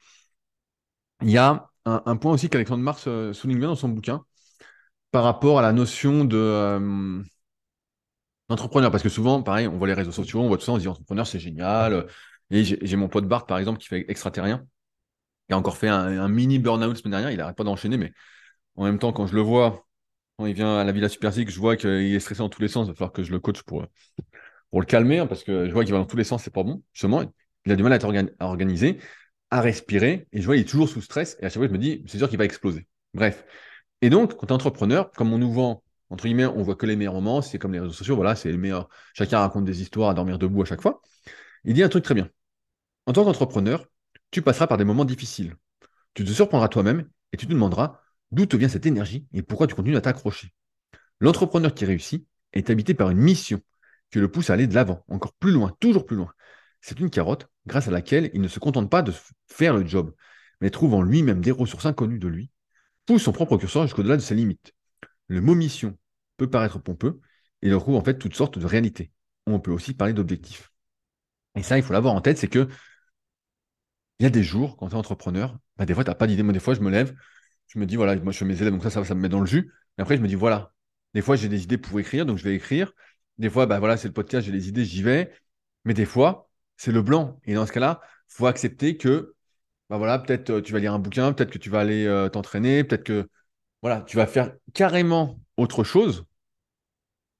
S1: Il y a un, point aussi qu'Alexandre Mars souligne bien dans son bouquin par rapport à la notion de euh, d'entrepreneur. Parce que souvent, pareil, on voit les réseaux sociaux, on voit tout ça, on se dit entrepreneur, c'est génial. Et j'ai mon pote Bart, par exemple, qui fait extraterrien, qui a encore fait un, mini burn-out semaine dernière. Il n'arrête pas d'enchaîner, mais en même temps, quand je le vois, quand il vient à la Villa Super je vois qu'il est stressé dans tous les sens. Il va falloir que je le coach pour, pour le calmer, hein, parce que je vois qu'il va dans tous les sens, c'est pas bon. Justement, il a du mal à être organisé, à respirer, et je vois qu'il est toujours sous stress, et à chaque fois, je me dis, c'est sûr qu'il va exploser. Bref. Et donc, quand tu es entrepreneur, comme on nous vend, entre guillemets, on voit que les meilleurs moments, c'est comme les réseaux sociaux, voilà, c'est les meilleurs. Chacun raconte des histoires à dormir debout à chaque fois. Il dit un truc très bien. En tant qu'entrepreneur, tu passeras par des moments difficiles. Tu te surprendras toi-même et tu te demanderas d'où te vient cette énergie et pourquoi tu continues à t'accrocher. L'entrepreneur qui réussit est habité par une mission qui le pousse à aller de l'avant, encore plus loin, toujours plus loin. C'est une carotte grâce à laquelle il ne se contente pas de faire le job, mais trouve en lui-même des ressources inconnues de lui, pousse son propre curseur jusqu'au-delà de ses limites. Le mot mission peut paraître pompeux, et il retrouve en fait toutes sortes de réalités. On peut aussi parler d'objectifs. Et ça, il faut l'avoir en tête, c'est que il y a des jours, quand tu es entrepreneur, bah, des fois, tu n'as pas d'idée. Moi, des fois, je me lève, je me dis, voilà, moi, je fais mes élèves, donc ça, ça, me met dans le jus. Et après, je me dis, voilà, des fois, j'ai des idées pour écrire, donc je vais écrire. Des fois, bah, voilà, c'est le podcast, j'ai des idées, j'y vais. Mais des fois, c'est le blanc. Et dans ce cas-là, il faut accepter que, bah, voilà, peut-être euh, tu vas lire un bouquin, peut-être que tu vas aller euh, t'entraîner, peut-être que, tu vas faire carrément autre chose.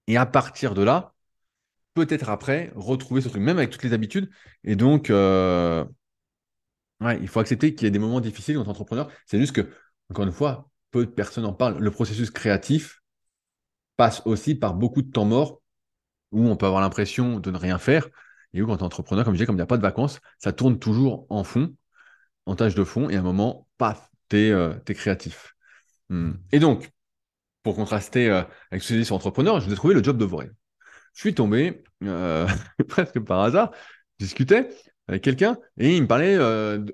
S1: Et à partir de là, peut-être après, retrouver ce truc, même avec toutes les habitudes. Et donc, euh, il faut accepter qu'il y a des moments difficiles en tant qu'entrepreneur. C'est juste que, encore une fois, peu de personnes en parlent. Le processus créatif passe aussi par beaucoup de temps mort où on peut avoir l'impression de ne rien faire. Et où, quand entrepreneur, comme je disais, comme il n'y a pas de vacances, ça tourne toujours en fond, en tâche de fond, et à un moment, paf, tu es, euh, créatif. Hmm. Et donc, pour contraster euh, avec ce que entrepreneur, je vous ai trouvé le job de rêves. Je suis tombé, euh, presque par hasard, je discutais avec quelqu'un et il me parlait,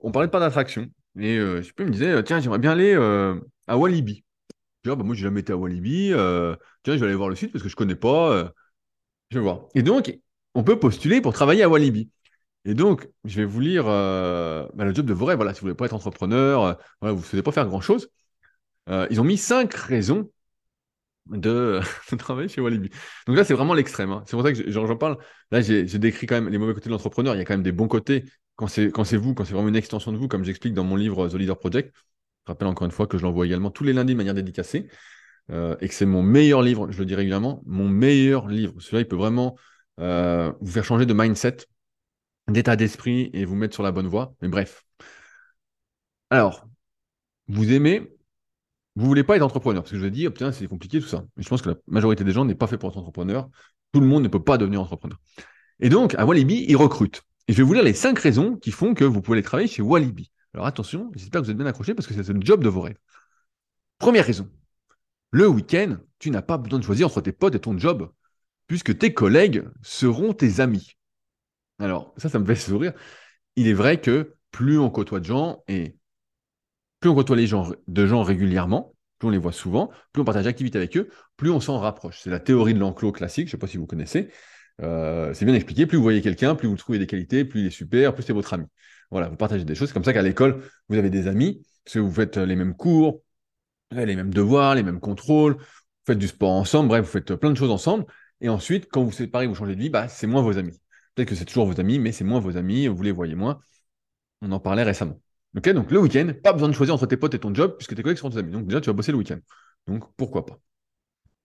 S1: on parlait de pas d'attraction. Et je me disait, tiens, j'aimerais bien aller à Walibi. Je ah, bah, j'ai jamais été à Walibi. tiens, je vais aller voir le site parce que je connais pas. je vais voir. Et donc, on peut postuler pour travailler à Walibi. Et donc, je vais vous lire bah, le job de vos. Voilà, si vous voulez pas être entrepreneur, voilà, vous ne savez pas faire grand-chose. ils ont mis cinq raisons de, travailler chez Walibi. Donc là, c'est vraiment l'extrême. Hein. C'est pour ça que j'en parle. Là, j'ai décrit quand même les mauvais côtés de l'entrepreneur. Il y a quand même des bons côtés quand c'est vous, quand c'est vraiment une extension de vous, comme j'explique dans mon livre The Leader Project. Je rappelle encore une fois que je l'envoie également tous les lundis de manière dédicacée euh, et que c'est mon meilleur livre, je le dis régulièrement, mon meilleur livre. Celui-là, il peut vraiment euh, vous faire changer de mindset, d'état d'esprit et vous mettre sur la bonne voie. Mais bref. Alors, vous aimez vous voulez pas être entrepreneur, parce que je vous ai dit, c'est compliqué tout ça. Mais je pense que la majorité des gens n'est pas fait pour être entrepreneur. Tout le monde ne peut pas devenir entrepreneur. Et donc, à Walibi, ils recrutent. Et je vais vous lire les cinq raisons qui font que vous pouvez aller travailler chez Walibi. Alors attention, j'espère que vous êtes bien accrochés parce que c'est le job de vos rêves. Première raison. Le week-end, tu n'as pas besoin de choisir entre tes potes et ton job, puisque tes collègues seront tes amis. Alors, ça, ça me fait sourire. Il est vrai que plus on côtoie de gens, et plus on côtoie les gens, de gens régulièrement, plus on les voit souvent, plus on partage d'activités avec eux, plus on s'en rapproche. C'est la théorie de l'enclos classique, je ne sais pas si vous connaissez. Euh, c'est bien expliqué. Plus vous voyez quelqu'un, plus vous trouvez des qualités, plus il est super, plus c'est votre ami. Voilà, vous partagez des choses. C'est comme ça qu'à l'école, vous avez des amis, parce que vous faites les mêmes cours, les mêmes devoirs, les mêmes contrôles, vous faites du sport ensemble, bref, vous faites plein de choses ensemble. Et ensuite, quand vous séparez, vous changez de vie, bah, c'est moins vos amis. Peut-être que c'est toujours vos amis, mais c'est moins vos amis, vous les voyez moins. On en parlait récemment donc le week-end, pas besoin de choisir entre tes potes et ton job, puisque tes collègues seront tes amis. Donc déjà, tu vas bosser le week-end. Donc pourquoi pas.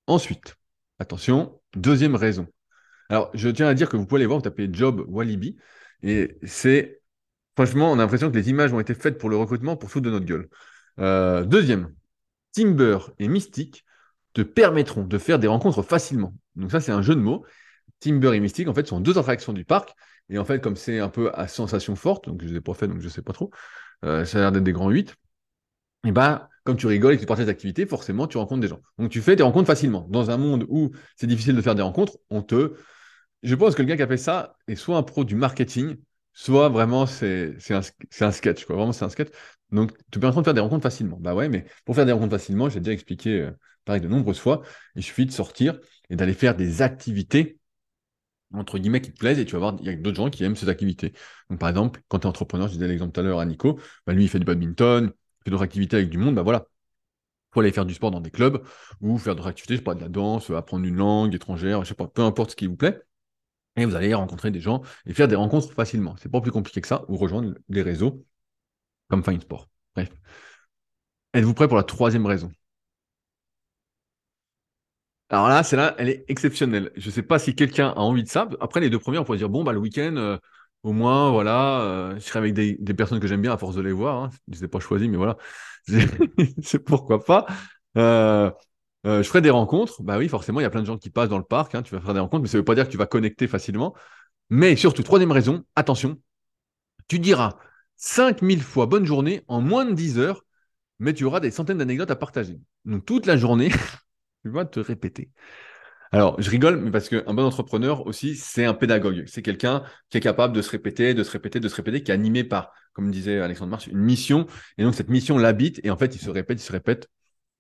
S1: Ensuite, attention, deuxième raison. Alors, je tiens à dire que vous pouvez aller voir, vous tapez job Walibi, et c'est, franchement, on a l'impression que les images ont été faites pour le recrutement pour foutre de notre gueule. Euh, deuxième, Timber et Mystique te permettront de faire des rencontres facilement. Donc ça, c'est un jeu de mots. Timber et Mystique, en fait, sont deux attractions du parc. Et en fait, comme c'est un peu à sensation forte, donc je ne les ai pas fait, donc je ne sais pas trop, euh, ça a l'air d'être des grands 8, et bah, comme tu rigoles et que tu partages des forcément, tu rencontres des gens. Donc, tu fais des rencontres facilement. Dans un monde où c'est difficile de faire des rencontres, on te. Je pense que le gars qui a fait ça est soit un pro du marketing, soit vraiment c'est un, un sketch, quoi. Vraiment, c'est un sketch. Donc, tu peux en de faire des rencontres facilement. Bah ouais, mais pour faire des rencontres facilement, j'ai déjà expliqué, euh, pareil, de nombreuses fois, il suffit de sortir et d'aller faire des activités, entre guillemets, qui te plaisent, et tu vas voir, il y a d'autres gens qui aiment ces activités. Donc, par exemple, quand tu es entrepreneur, je disais l'exemple tout à l'heure à Nico, bah lui, il fait du badminton, il fait d'autres activités avec du monde, bah voilà. Faut aller faire du sport dans des clubs, ou faire d'autres activités, je sais pas, de la danse, apprendre une langue étrangère, je sais pas, peu importe ce qui vous plaît. Et vous allez rencontrer des gens et faire des rencontres facilement. C'est pas plus compliqué que ça, ou rejoindre des réseaux comme Fine Sport. Bref. Êtes-vous prêt pour la troisième raison? Alors là, celle-là, elle est exceptionnelle. Je ne sais pas si quelqu'un a envie de ça. Après, les deux premiers, on pourrait dire, bon, bah, le week-end, euh, au moins, voilà, euh, je serai avec des, personnes que j'aime bien à force de les voir. Hein. Je ne les ai pas choisis, mais voilà. C'est pourquoi pas. Euh, je ferai des rencontres. Bah oui, forcément, il y a plein de gens qui passent dans le parc. Hein. Tu vas faire des rencontres, mais ça ne veut pas dire que tu vas connecter facilement. Mais surtout, troisième raison, attention, tu diras 5000 fois bonne journée en moins de 10 heures, mais tu auras des centaines d'anecdotes à partager. Donc toute la journée, tu vas te répéter. Alors, je rigole, mais parce qu'un bon entrepreneur aussi, c'est un pédagogue. C'est quelqu'un qui est capable de se répéter, de se répéter, de se répéter, qui est animé par, comme disait Alexandre March, une mission. Et donc, cette mission l'habite. Et en fait, il se répète, il se répète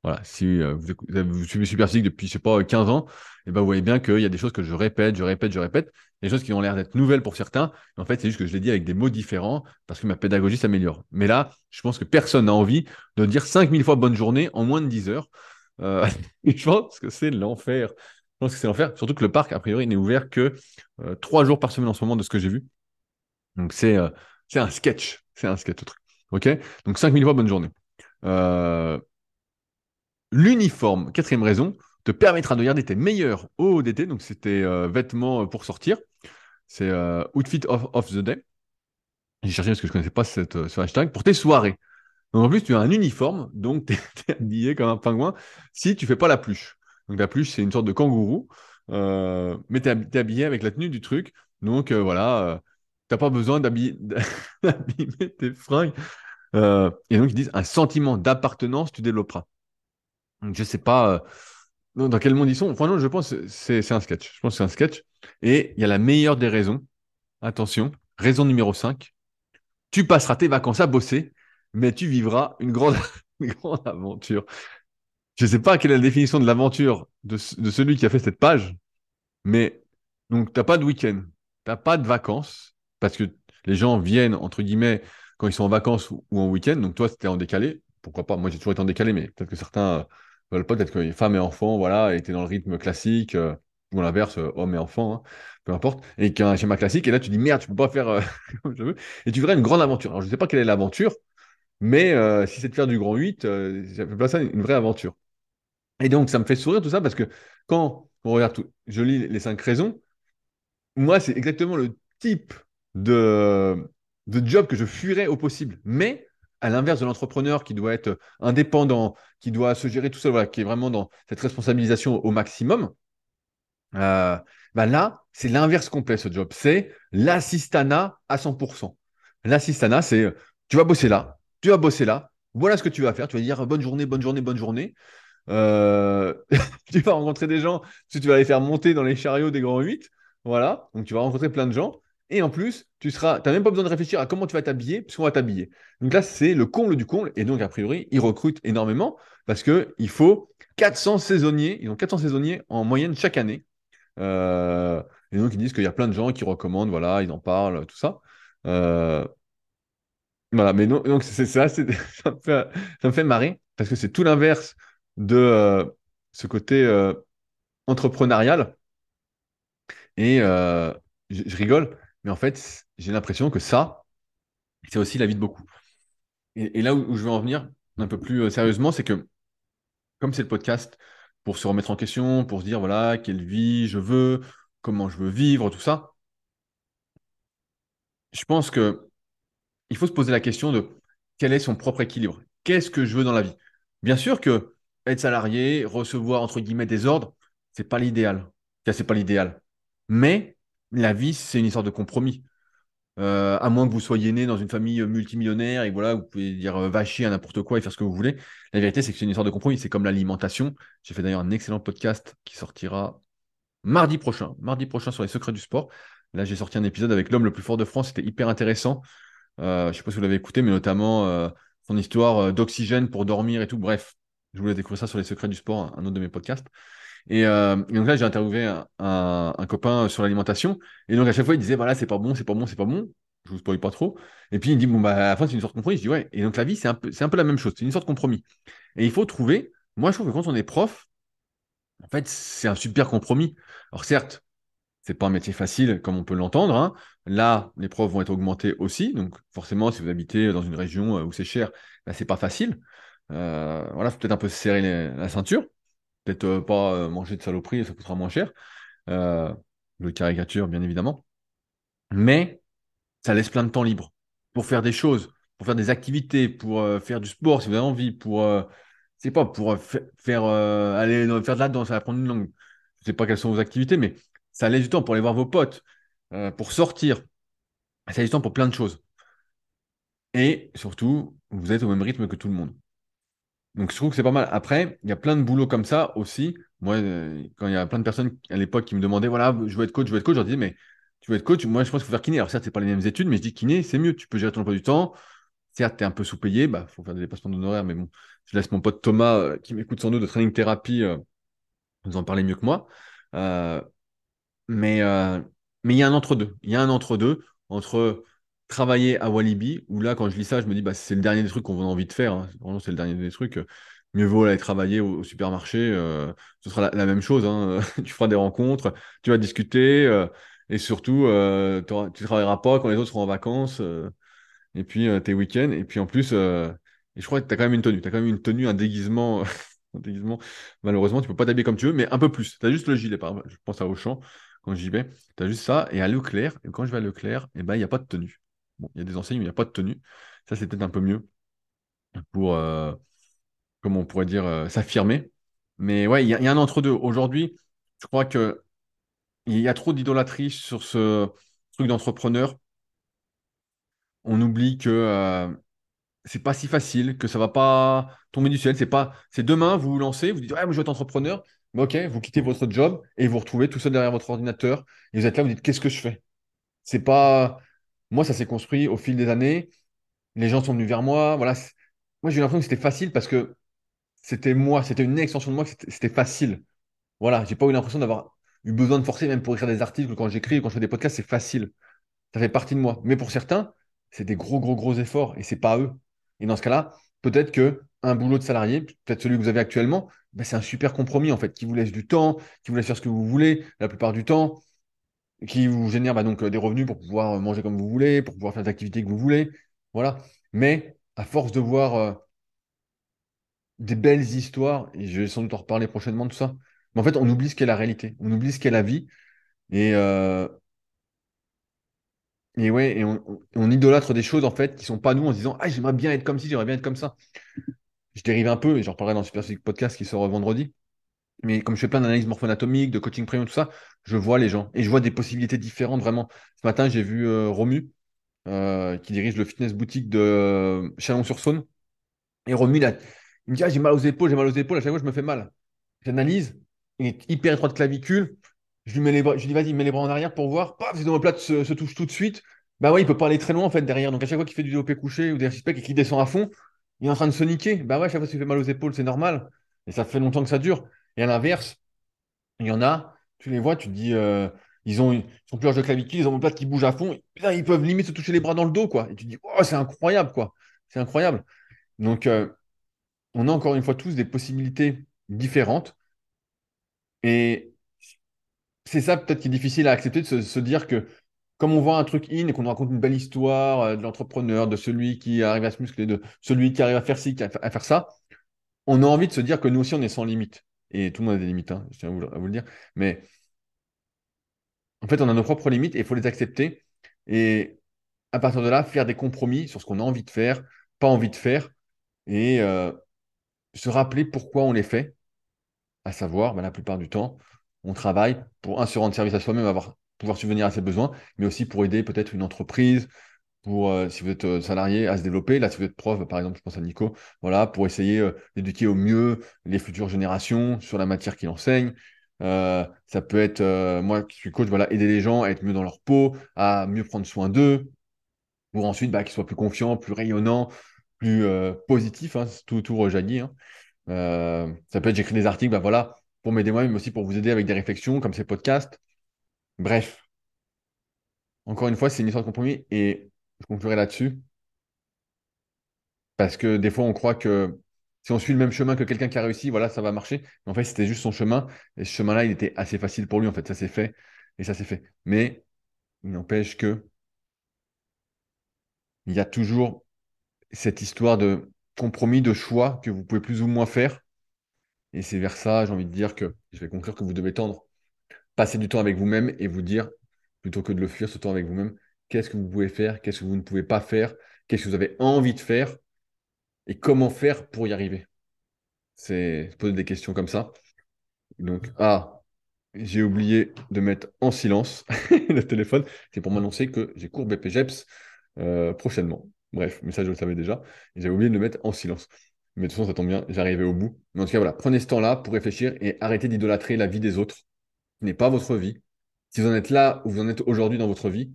S1: voilà, si euh, vous, vous, suivez Super Physique depuis, je sais pas, 15 ans, et eh ben vous voyez bien qu'il y a des choses que je répète, je répète, je répète, des choses qui ont l'air d'être nouvelles pour certains. En fait, c'est juste que je l'ai dit avec des mots différents parce que ma pédagogie s'améliore. Mais là, je pense que personne n'a envie de dire 5000 fois bonne journée en moins de 10 heures. Euh, je pense que c'est l'enfer. Je pense que c'est l'enfer. Surtout que le parc, a priori, n'est ouvert que euh, 3 jours par semaine en ce moment de ce que j'ai vu. Donc c'est euh, un sketch. C'est un sketch, le truc. OK? Donc 5000 fois bonne journée. L'uniforme, quatrième raison, te permettra de garder tes meilleurs ODT, donc c'était vêtements pour sortir. C'est Outfit of, the Day. J'ai cherché parce que je ne connaissais pas cette, ce hashtag, pour tes soirées. Donc en plus, tu as un uniforme, donc tu es, habillé comme un pingouin si tu fais pas la pluche. Donc la pluche, c'est une sorte de kangourou, mais tu es, habillé avec la tenue du truc. Donc voilà, tu n'as pas besoin d'habiller tes fringues. et donc ils disent un sentiment d'appartenance, tu développeras. Donc, je sais pas euh, dans quel monde ils sont. Non, je pense c'est un sketch. Je pense c'est un sketch. Et il y a la meilleure des raisons. Attention, raison numéro 5. Tu passeras tes vacances à bosser, mais tu vivras une grande, grande aventure. Je ne sais pas quelle est la définition de l'aventure de, celui qui a fait cette page, mais donc tu n'as pas de week-end, tu n'as pas de vacances, parce que les gens viennent, entre guillemets, quand ils sont en vacances ou, en week-end, donc toi, c'était en décalé, pourquoi pas, moi j'ai toujours été en décalé, mais peut-être que certains peut-être que femmes et enfants, voilà, étaient dans le rythme classique, euh, ou l'inverse, euh, homme et enfant, hein, peu importe, et qu'un schéma classique, et là tu dis merde, tu peux pas faire euh, comme je veux, et tu verrais une grande aventure. Alors je ne sais pas quelle est l'aventure, mais si c'est de faire du grand 8, ça fait pas ça une vraie aventure. Et donc ça me fait sourire tout ça parce que quand on regarde tout, je lis les cinq raisons, moi c'est exactement le type de, job que je fuirais au possible. Mais à l'inverse de l'entrepreneur qui doit être indépendant, qui doit se gérer tout seul, qui est vraiment dans cette responsabilisation au maximum, euh, bah là, c'est l'inverse complet ce job. C'est l'assistana à 100%. L'assistana, c'est tu vas bosser là, tu vas bosser là, voilà ce que tu vas faire. Tu vas dire bonne journée, bonne journée, bonne journée. Euh, tu vas rencontrer des gens, tu vas les faire monter dans les chariots des grands 8. Voilà, donc tu vas rencontrer plein de gens. Et en plus, tu seras, n'as même pas besoin de réfléchir à comment tu vas t'habiller, puisqu'on va t'habiller. Donc là, c'est le comble du comble. Et donc, a priori, ils recrutent énormément parce qu'il faut 400 saisonniers. Ils ont 400 saisonniers en moyenne chaque année. Euh, et donc, ils disent qu'il y a plein de gens qui recommandent, voilà, ils en parlent, tout ça. Euh, voilà, mais non, donc c'est ça, ça, me fait, ça me fait marrer parce que c'est tout l'inverse de euh, ce côté entrepreneurial. Et je rigole, mais en fait, j'ai l'impression que ça, c'est aussi la vie de beaucoup. Et, là où, je veux en venir un peu plus euh, sérieusement, c'est que comme c'est le podcast pour se remettre en question, pour se dire, voilà, quelle vie je veux, comment je veux vivre, tout ça, je pense que il faut se poser la question de quel est son propre équilibre? Qu'est-ce que je veux dans la vie? Bien sûr que être salarié, recevoir entre guillemets des ordres, c'est pas l'idéal. Pas l'idéal. Mais la vie, c'est une histoire de compromis. Euh, à moins que vous soyez né dans une famille multimillionnaire et voilà, vous pouvez dire euh, vacher à n'importe quoi et faire ce que vous voulez. La vérité, c'est que c'est une histoire de compromis. C'est comme l'alimentation. J'ai fait d'ailleurs un excellent podcast qui sortira mardi prochain, mardi prochain sur les secrets du sport. Là, j'ai sorti un épisode avec l'homme le plus fort de France. C'était hyper intéressant. Euh, je ne sais pas si vous l'avez écouté, mais notamment euh, son histoire euh, d'oxygène pour dormir et tout. Bref, je voulais découvrir ça sur les secrets du sport, un autre de mes podcasts. Et, donc là, j'ai interviewé un, copain sur l'alimentation. Et donc à chaque fois, il disait voilà, c'est pas bon, c'est pas bon, c'est pas bon. Je vous spoil pas trop. Et puis il dit bon bah à la fin c'est une sorte de compromis. Je dis ouais. Et donc la vie c'est un peu c'est un peu la même chose. C'est une sorte de compromis. Et il faut trouver. Moi, je trouve que quand on est prof, en fait, c'est un super compromis. Alors certes, c'est pas un métier facile comme on peut l'entendre. Hein. Là, les profs vont être augmentés aussi. Donc forcément, si vous habitez dans une région euh, où c'est cher, bah, c'est pas facile. Euh, voilà, faut peut-être un peu serrer la ceinture. Peut-être euh, pas manger de saloperie, ça coûtera moins cher. Euh, le caricature, bien évidemment. Mais ça laisse plein de temps libre pour faire des choses, pour faire des activités, pour faire du sport si vous avez envie, pour c'est pas pour faire aller faire de la danse, apprendre une langue. Je sais pas quelles sont vos activités, mais ça laisse du temps pour aller voir vos potes, euh, pour sortir. Ça laisse du temps pour plein de choses. Et surtout, vous êtes au même rythme que tout le monde. Donc je trouve que c'est pas mal. Après, il y a plein de boulots comme ça aussi. Moi, euh, quand il y a plein de personnes à l'époque qui me demandaient, voilà, je veux être coach, je veux être coach, je leur disais, mais tu veux être coach, moi je pense qu'il faut faire kiné. Alors certes, c'est pas les mêmes études, mais je dis kiné, c'est mieux. Tu peux gérer ton emploi du temps. Certes, tu es un peu sous-payé, bah, faut faire des dépassements d'honoraires, mais bon, je laisse mon pote Thomas, euh, qui m'écoute sans doute de training thérapie, nous en parler mieux que moi. Mais euh, mais il y a un entre-deux. Il y a un entre-deux entre travailler à Walibi, où là, quand je lis ça, je me dis, bah, c'est le dernier des trucs qu'on a envie de faire. Hein. Vraiment, c'est le dernier des trucs. Mieux vaut aller travailler au, supermarché. Euh, ce sera la, même chose. Hein. tu feras des rencontres, tu vas discuter. Euh, et surtout, tu ne travailleras pas quand les autres seront en vacances. et puis, tes week-ends. Et puis, en plus, et je crois que tu as quand même une tenue. Tu as quand même une tenue, un déguisement. un déguisement. Malheureusement, tu peux pas t'habiller comme tu veux, mais un peu plus. Tu as juste le gilet. Je pense à Auchan quand j'y vais. Tu as juste ça. Et à Leclerc, et quand je vais à Leclerc, eh ben, il n'y a pas de tenue. Bon, il y a des enseignes, mais il n'y a pas de tenue. Ça, c'est peut-être un peu mieux pour, euh, comment on pourrait dire, euh, s'affirmer. Mais ouais, il y, a un entre-deux. Aujourd'hui, je crois que il y a trop d'idolâtrie sur ce truc d'entrepreneur. On oublie que euh, c'est pas si facile, que ça va pas tomber du ciel. C'est pas, c'est demain, vous vous lancez, vous dites, ouais, moi je veux être entrepreneur. Ok, vous quittez votre job et vous retrouvez tout seul derrière votre ordinateur et vous êtes là, vous dites qu'est-ce que je fais? C'est pas. Moi, ça s'est construit au fil des années. Les gens sont venus vers moi. Voilà. Moi, j'ai eu l'impression que c'était facile parce que c'était moi, c'était une extension de moi, c'était facile. Voilà, j'ai pas eu l'impression d'avoir eu besoin de forcer, même pour écrire des articles, quand j'écris, quand je fais des podcasts, c'est facile. Ça fait partie de moi. Mais pour certains, c'est des gros, gros, gros efforts et c'est pas eux. Et dans ce cas-là, peut-être que un boulot de salarié, peut-être celui que vous avez actuellement, ben, c'est un super compromis en fait, qui vous laisse du temps, qui vous laisse faire ce que vous voulez la plupart du temps, qui vous génère bah, donc euh, des revenus pour pouvoir euh, manger comme vous voulez, pour pouvoir faire des activités que vous voulez. Voilà. Mais à force de voir euh, des belles histoires, et je vais sans doute en reparler prochainement de ça, mais en fait, on oublie ce qu'est la réalité, on oublie ce qu'est la vie. Et, et ouais, et on, idolâtre des choses en fait qui sont pas nous en se disant Ah, j'aimerais bien être comme ci, j'aimerais bien être comme ça je dérive un peu, et j'en reparlerai dans le Super Podcast qui sort vendredi. Mais comme je fais plein d'analyses morpho-anatomiques, de coaching premium, tout ça, je vois les gens et je vois des possibilités différentes vraiment. Ce matin, j'ai vu euh, Romu, euh, qui dirige le fitness boutique de euh, Chalon-sur-Saône. Et Romu, il, me dit ah, J'ai mal aux épaules, j'ai mal aux épaules, à chaque fois, je me fais mal. J'analyse, il est hyper étroit de clavicule. Je lui, mets les bras, je lui dis Vas-y, mets les bras en arrière pour voir. Paf, ses omoplates se, se touche tout de suite. Bah ouais, il peut pas aller très loin en fait derrière. Donc à chaque fois qu'il fait du développé couché ou des respects et qu'il descend à fond, il est en train de se niquer. Bah ouais, chaque fois qu'il fait mal aux épaules, c'est normal. Et ça fait longtemps que ça dure. Et à l'inverse, il y en a, tu les vois, tu dis, euh, ils, ont, plus larges de clavicule, ils ont une plate qui bouge à fond. ils peuvent limite se toucher les bras dans le dos, quoi. Et tu dis, oh, c'est incroyable, quoi. C'est incroyable. Donc, euh, on a encore une fois tous des possibilités différentes. Et c'est ça peut-être qui est difficile à accepter, de se dire que comme on voit un truc in et qu'on raconte une belle histoire euh, de l'entrepreneur, de celui qui arrive à se muscler, de celui qui arrive à faire ci, à faire ça, on a envie de se dire que nous aussi, on est sans limite. Et tout le monde a des limites, hein, je tiens à vous, le dire. Mais en fait, on a nos propres limites et il faut les accepter. Et à partir de là, faire des compromis sur ce qu'on a envie de faire, pas envie de faire, et euh, se rappeler pourquoi on les fait. À savoir, ben, la plupart du temps, on travaille pour un se rendre service à soi-même, avoir pouvoir subvenir à ses besoins, mais aussi pour aider peut-être une entreprise, pour, euh, si vous êtes euh, salarié, à se développer. Là, si vous êtes prof, par exemple, je pense à Nico, voilà, pour essayer euh, d'éduquer au mieux les futures générations sur la matière qu'il enseigne. Ça peut être, moi qui suis coach, voilà, aider les gens à être mieux dans leur peau, à mieux prendre soin d'eux, pour ensuite bah, qu'ils soient plus confiants, plus rayonnants, plus positifs. hein, tout, tout rejaillit. hein. Ça peut être, j'écris des articles, bah, voilà, pour m'aider moi, mais aussi pour vous aider avec des réflexions, comme ces podcasts. Bref, encore une fois, c'est une histoire de compromis et je conclurai là-dessus. Parce que des fois, on croit que si on suit le même chemin que quelqu'un qui a réussi, voilà, ça va marcher. Mais en fait, c'était juste son chemin. Et ce chemin-là, il était assez facile pour lui. En fait, ça s'est fait. Et ça s'est fait. Mais il n'empêche que il y a toujours cette histoire de compromis, de choix que vous pouvez plus ou moins faire. Et c'est vers ça, j'ai envie de dire que je vais conclure que vous devez tendre. Passer du temps avec vous-même et vous dire, plutôt que de le fuir, ce temps avec vous-même, qu'est-ce que vous pouvez faire, qu'est-ce que vous ne pouvez pas faire, qu'est-ce que vous avez envie de faire et comment faire pour y arriver. C'est poser des questions comme ça. Donc, ah, j'ai oublié de mettre en silence le téléphone. C'est pour m'annoncer que j'ai cours BPGEPS euh, prochainement. Bref, mais ça, je le savais déjà. J'avais oublié de le mettre en silence. Mais de toute façon, ça tombe bien, j'arrivais au bout. Mais en tout cas, voilà, prenez ce temps-là pour réfléchir et arrêtez d'idolâtrer la vie des autres. N'est pas votre vie. Si vous en êtes là où vous en êtes aujourd'hui dans votre vie,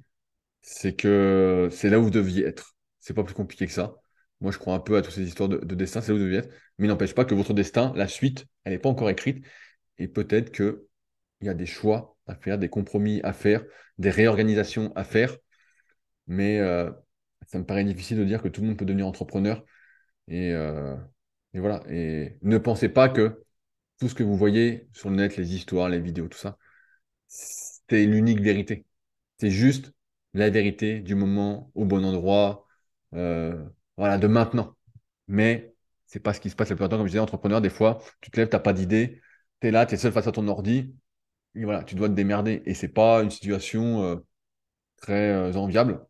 S1: c'est que c'est là où vous deviez être. C'est pas plus compliqué que ça. Moi, je crois un peu à toutes ces histoires de, de destin, c'est là où vous deviez être. Mais il n'empêche pas que votre destin, la suite, elle n'est pas encore écrite. Et peut-être qu'il y a des choix à faire, des compromis à faire, des réorganisations à faire. Mais euh, ça me paraît difficile de dire que tout le monde peut devenir entrepreneur. Et, euh, et voilà. Et ne pensez pas que tout ce que vous voyez sur le net, les histoires, les vidéos, tout ça, c'est l'unique vérité. C'est juste la vérité du moment, au bon endroit, euh, voilà, de maintenant. Mais c'est pas ce qui se passe le plus longtemps. Comme je disais, entrepreneur, des fois, tu te lèves, tu n'as pas d'idée, tu es là, tu es seul face à ton ordi, et voilà, tu dois te démerder. Et c'est pas une situation euh, très euh, enviable.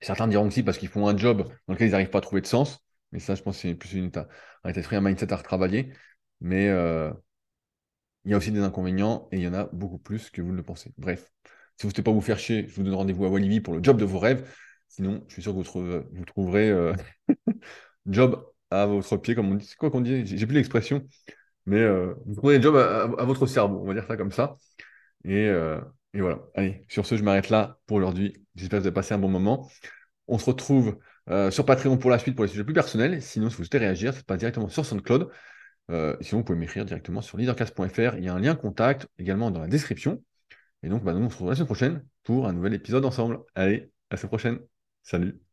S1: Certains diront que si, parce qu'ils font un job dans lequel ils n'arrivent pas à trouver de sens. Mais ça, je pense que c'est plus une, un un mindset à retravailler. Mais euh, il y a aussi des inconvénients et il y en a beaucoup plus que vous ne le pensez. Bref, si vous ne souhaitez pas vous faire chier, je vous donne rendez-vous à Walibi pour le job de vos rêves. Sinon, je suis sûr que vous, trouve- vous trouverez euh, job à votre pied, comme on dit. C'est quoi qu'on dit? J'ai plus l'expression, mais euh, vous trouverez job à, votre cerveau, on va dire ça comme ça. Et, euh, et voilà. Allez, sur ce, je m'arrête là pour aujourd'hui. J'espère que vous avez passé un bon moment. On se retrouve euh, sur Patreon pour la suite pour les sujets plus personnels. Sinon, si vous souhaitez réagir, se passe directement sur SoundCloud. Euh, sinon, vous pouvez m'écrire directement sur leadercast.fr. Il y a un lien contact également dans la description. Et donc, bah, nous, on se retrouve la semaine prochaine pour un nouvel épisode ensemble. Allez, à la semaine prochaine. Salut.